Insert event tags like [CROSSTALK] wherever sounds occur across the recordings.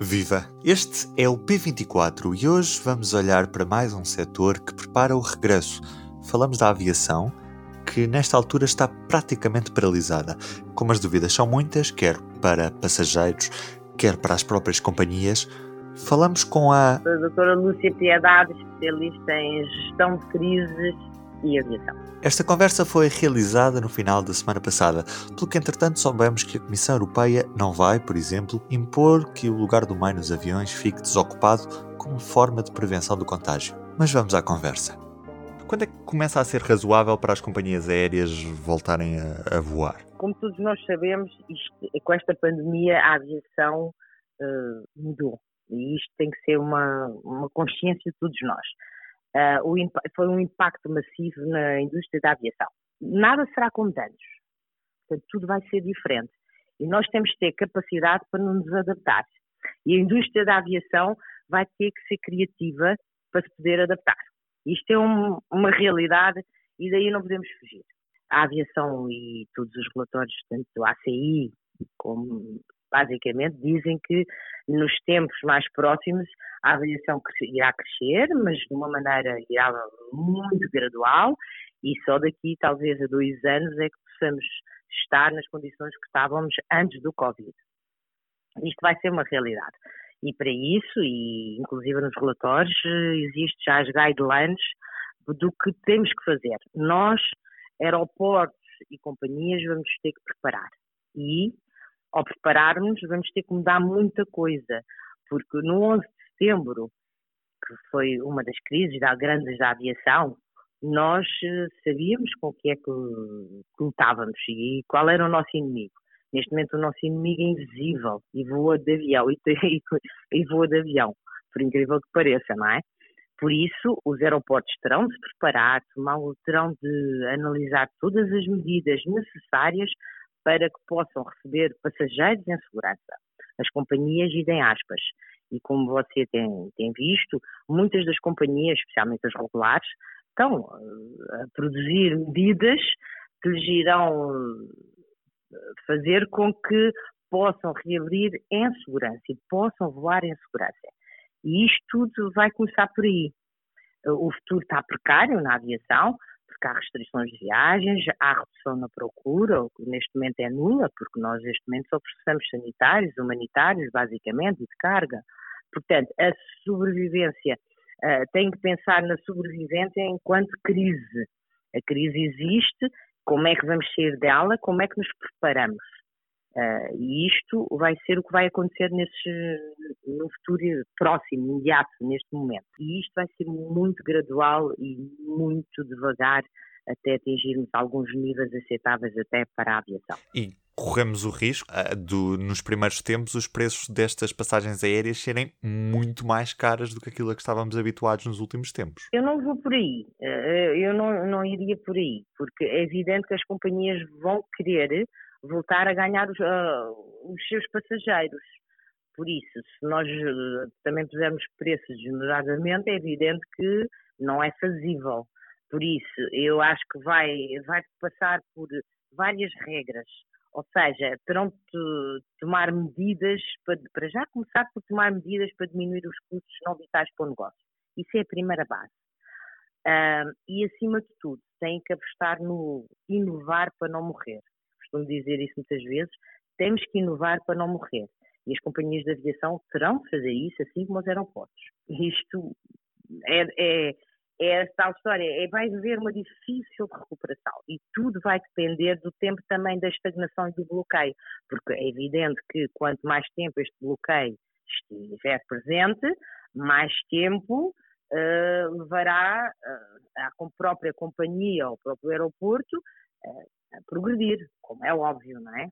Viva! Este é o P24 e hoje vamos olhar para mais um setor que prepara o regresso. Falamos da aviação, que nesta altura está praticamente paralisada. Como as dúvidas são muitas, quer para passageiros, quer para as próprias companhias, falamos com a. A doutora Lúcia Piedade, especialista em gestão de crises e aviação. Esta conversa foi realizada no final da semana passada, pelo que entretanto soubemos que a Comissão Europeia não vai, por exemplo, impor que o lugar do meio nos aviões fique desocupado como forma de prevenção do contágio. Mas vamos à conversa. Quando é que começa a ser razoável para as companhias aéreas voltarem a, a voar? Como todos nós sabemos, isto, com esta pandemia a aviação uh, mudou. E isto tem que ser uma, uma consciência de todos nós uh, o, foi um impacto massivo na indústria da aviação. Nada será como antes. Portanto, tudo vai ser diferente. E nós temos que ter capacidade para nos adaptar. E a indústria da aviação vai ter que ser criativa para se poder adaptar. Isto é um, uma realidade e daí não podemos fugir. A aviação e todos os relatórios, tanto do ACI como basicamente dizem que nos tempos mais próximos a aviação irá crescer, mas de uma maneira irá muito gradual e só daqui talvez a dois anos é que possamos estar nas condições que estávamos antes do Covid. Isto vai ser uma realidade. E para isso, e inclusive nos relatórios, existem já as guidelines do que temos que fazer. Nós, aeroportos e companhias, vamos ter que preparar. E ao prepararmos, vamos ter que mudar muita coisa, porque no 11 de setembro, que foi uma das crises da, grandes da aviação, nós eh, sabíamos com o que é que, lutávamos e qual era o nosso inimigo. Neste momento o nosso inimigo é invisível e voa de avião, e, [LAUGHS] e voa de avião, por incrível que pareça, não é? Por isso, os aeroportos terão de se preparar, terão de analisar todas as medidas necessárias para que possam receber passageiros em segurança. As companhias idem aspas. E como você tem, tem visto, muitas das companhias, especialmente as regulares, estão eh, a produzir medidas que lhes irão eh, fazer com que possam reabrir em segurança e possam voar em segurança. E isto tudo vai começar por aí. O futuro está precário na aviação, porque há restrições de viagens, há redução na procura, o que neste momento é nula, porque nós neste momento só processamos sanitários, humanitários, basicamente, e de carga. Portanto, a sobrevivência, uh, tem que pensar na sobrevivência enquanto crise. A crise existe, como é que vamos sair dela, como é que nos preparamos. Uh, e isto vai ser o que vai acontecer nesse, no futuro próximo, imediato, neste momento. E isto vai ser muito gradual e muito devagar até atingirmos alguns níveis aceitáveis até para a aviação. E corremos o risco uh, do, nos primeiros tempos, os preços destas passagens aéreas serem muito mais caras do que aquilo a que estávamos habituados nos últimos tempos. Eu não vou por aí, uh, eu não, não iria por aí, porque é evidente que as companhias vão querer voltar a ganhar os, uh, os seus passageiros. Por isso, se nós uh, também pusermos preços generosamente, é evidente que não é fazível. Por isso, eu acho que vai, vai passar por várias regras. Ou seja, terão de tomar medidas, para, para já começar por tomar medidas para diminuir os custos não vitais para o negócio. Isso é a primeira base. Uh, e, acima de tudo, têm que apostar no inovar para não morrer costumo dizer isso muitas vezes, temos que inovar para não morrer. E as companhias de aviação terão de fazer isso, assim como os aeroportos. Isto é, é, é a tal história, é, vai haver uma difícil recuperação e tudo vai depender do tempo também da estagnação e do bloqueio, porque é evidente que quanto mais tempo este bloqueio estiver presente, mais tempo uh, levará uh, a própria companhia ou o próprio aeroporto a progredir, como é óbvio, não é?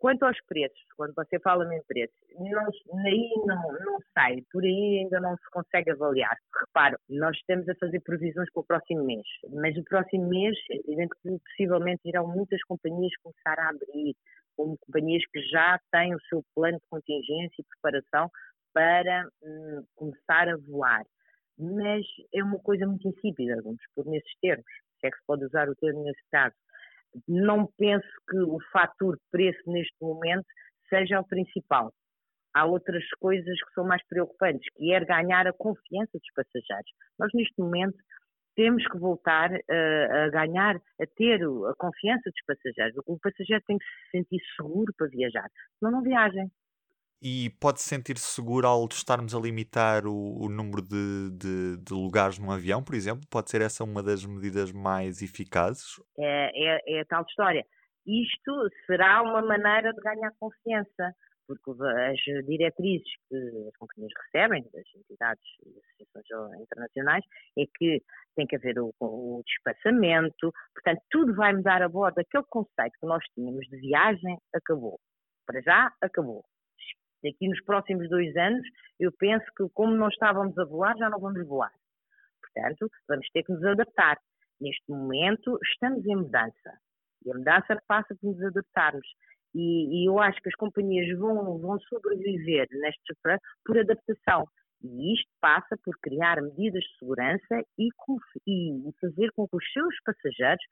Quanto aos preços, quando você fala em preços, não, aí não, não sai, por aí ainda não se consegue avaliar. Reparo, nós estamos a fazer previsões para o próximo mês, mas o próximo mês, possivelmente irão muitas companhias começar a abrir, como companhias que já têm o seu plano de contingência e preparação para hum, começar a voar. Mas é uma coisa muito insípida, vamos pôr nesses termos, se é que se pode usar o termo nesse caso não penso que o fator preço neste momento seja o principal. há outras coisas que são mais preocupantes, que é ganhar a confiança dos passageiros. Nós, neste momento, temos que voltar uh, a ganhar, a ter a confiança dos passageiros. O passageiro tem que se sentir seguro para viajar, senão não viajem. E pode-se sentir seguro ao estarmos a limitar o, o número de, de, de, lugares num avião, por exemplo? Pode ser essa uma das medidas mais eficazes? É, é, é a tal história. Isto será uma maneira de ganhar confiança porque as diretrizes que as companhias recebem, das entidades e associações internacionais, é que tem que haver o, o portanto, tudo vai mudar a bordo. Aquele conceito que nós tínhamos de viagem acabou. Para já, acabou. Daqui nos próximos dois anos, eu penso que como não estávamos a voar, já não vamos voar. Portanto, vamos ter que nos adaptar. Neste momento, estamos em mudança. E a mudança passa por nos adaptarmos. E, e, eu acho que as companhias vão, vão sobreviver neste por adaptação. E isto passa por criar medidas de segurança e, e fazer com que os seus passageiros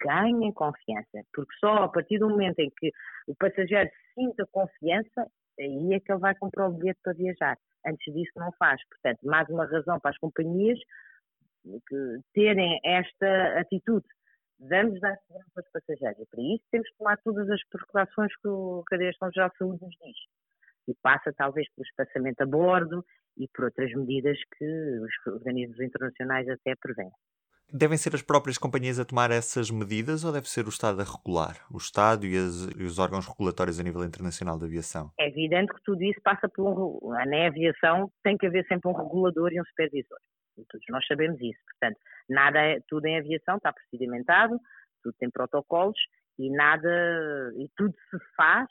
ganhem confiança. Porque só a partir do momento em que o passageiro sinta confiança, aí é que ele vai comprar o bilhete para viajar. Antes disso não faz. Portanto, mais uma razão para as companhias terem esta atitude vamos dar segurança aos passageiros. E para isso temos que tomar todas as precauções que o Cadeia São Geral de Saúde nos diz. E passa talvez pelo espaçamento a bordo e por outras medidas que os organismos internacionais até prevêem. Devem ser as próprias companhias a tomar essas medidas ou deve ser o Estado a regular? O Estado e, as, e os órgãos regulatórios a nível internacional da aviação? É evidente que tudo isso passa por um. Na aviação tem que haver sempre um regulador e um supervisor. Todos nós sabemos isso. Portanto, nada é, tudo em aviação está procedimentado, tudo tem protocolos e nada, e tudo se faz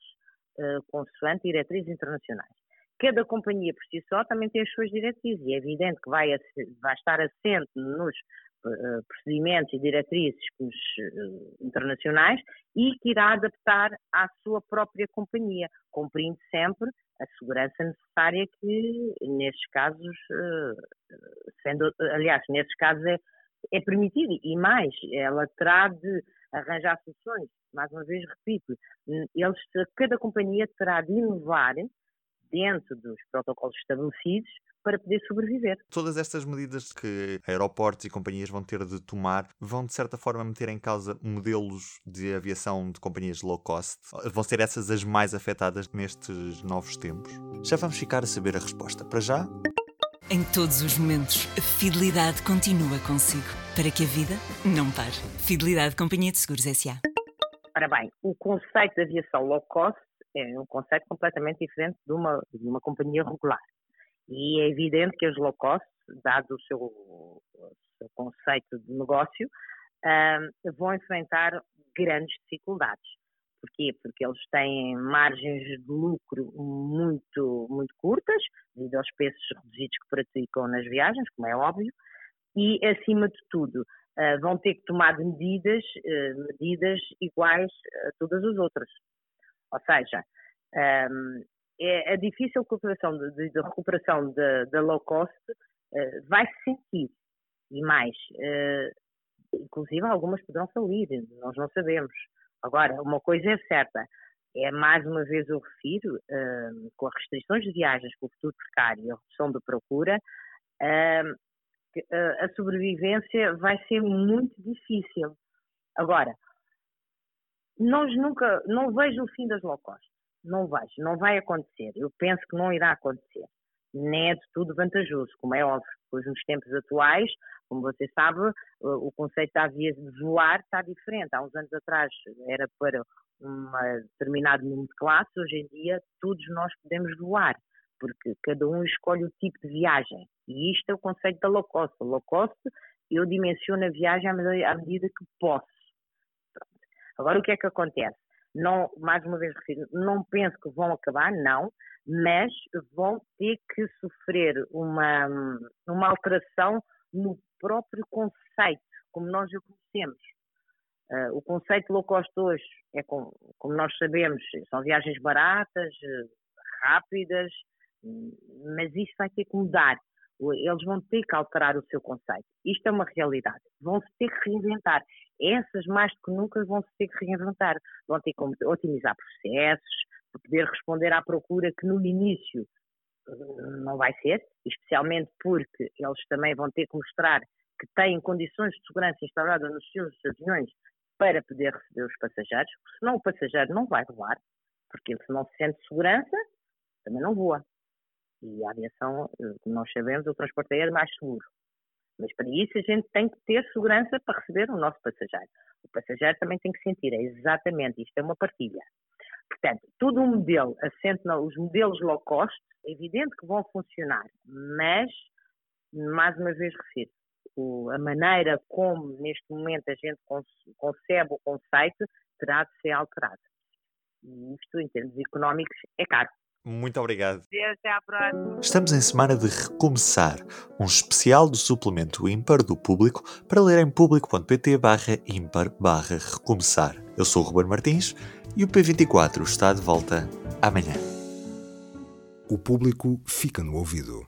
uh, consoante diretrizes internacionais. Cada companhia por si só também tem as suas diretrizes e é evidente que vai, vai estar assente nos procedimentos e diretrizes uh, internacionais e que irá adaptar à sua própria companhia, cumprindo sempre a segurança necessária que, nestes casos, sendo, aliás, nestes casos é, é permitido e mais, ela terá de arranjar soluções. Mais uma vez, repito, eles, cada companhia terá de inovar dentro dos protocolos estabelecidos para poder sobreviver. Todas estas medidas que aeroportos e companhias vão ter de tomar vão, de certa forma, meter em causa modelos de aviação de companhias low cost? Vão ser essas as mais afetadas nestes novos tempos? Já vamos ficar a saber a resposta. Para já. Em todos os momentos, a fidelidade continua consigo, para que a vida não pare. Fidelidade Companhia de Seguros S.A. Ora bem, o conceito de aviação low cost é um conceito completamente diferente de uma, de uma companhia regular. E é evidente que as low cost, dado o seu, o seu conceito de negócio, vão enfrentar grandes dificuldades. Porquê? Porque eles têm margens de lucro muito, muito curtas, devido aos preços reduzidos que praticam nas viagens, como é óbvio, e, acima de tudo, uh, vão ter que tomar medidas, uh, medidas iguais a todas as outras. Ou seja, um, é, é difícil a de recuperação da low cost uh, vai se sentir e mais, uh, inclusive algumas poderão falir, nós não sabemos. Agora, uma coisa é certa, é mais uma vez eu refiro, uh, com as restrições de viagens, com o futuro precário e a redução da procura, a sobrevivência vai ser muito difícil. Agora, nós nunca, não vejo o fim das low cost. Não vejo, não vai acontecer. Eu penso que não irá acontecer. Nem é de tudo vantajoso, como é óbvio, pois nos tempos atuais, como você sabe, o conceito da via de voar está diferente. Há uns anos atrás era para um determinado número de classes, hoje em dia todos nós podemos voar, porque cada um escolhe o tipo de viagem. E isto é o conceito da low cost. Low cost, eu dimensiono a viagem à medida que posso. Agora, o que é que acontece? Não, mais uma vez refiro, não penso que vão acabar, não, mas vão ter que sofrer uma, uma alteração no próprio conceito, como nós o conhecemos. Uh, o conceito low cost hoje é, com, como nós sabemos, são viagens baratas, rápidas, mas isso vai ter que mudar. Eles vão ter que alterar o seu conceito. Isto é uma realidade. Vão se ter que reinventar. Essas, mais do que nunca, vão se ter que reinventar. Vão ter que otimizar processos, poder responder à procura que no início não vai ser, especialmente porque eles também vão ter que mostrar que têm condições de segurança instauradas nos seus aviões para poder receber os passageiros, senão o passageiro não vai voar, porque se não se sente segurança, também não voa. E a aviação, como nós sabemos, o transporte aéreo é mais seguro. Mas para isso a gente tem que ter segurança para receber o nosso passageiro. O passageiro também tem que sentir, é exatamente, isto é uma partilha. Portanto, todo um modelo assente nos modelos low cost, é evidente que vão funcionar, mas, mais uma vez refiro, a maneira como neste momento a gente concebe o conceito terá de ser alterada. E isto, em termos económicos, é caro. Muito obrigado. Até à próxima. Estamos em semana de recomeçar, um especial do suplemento ímpar do público para ler em público.pt barra ímpar barra recomeçar. Eu sou o Ruben Martins e o P24 está de volta amanhã. O público fica no ouvido.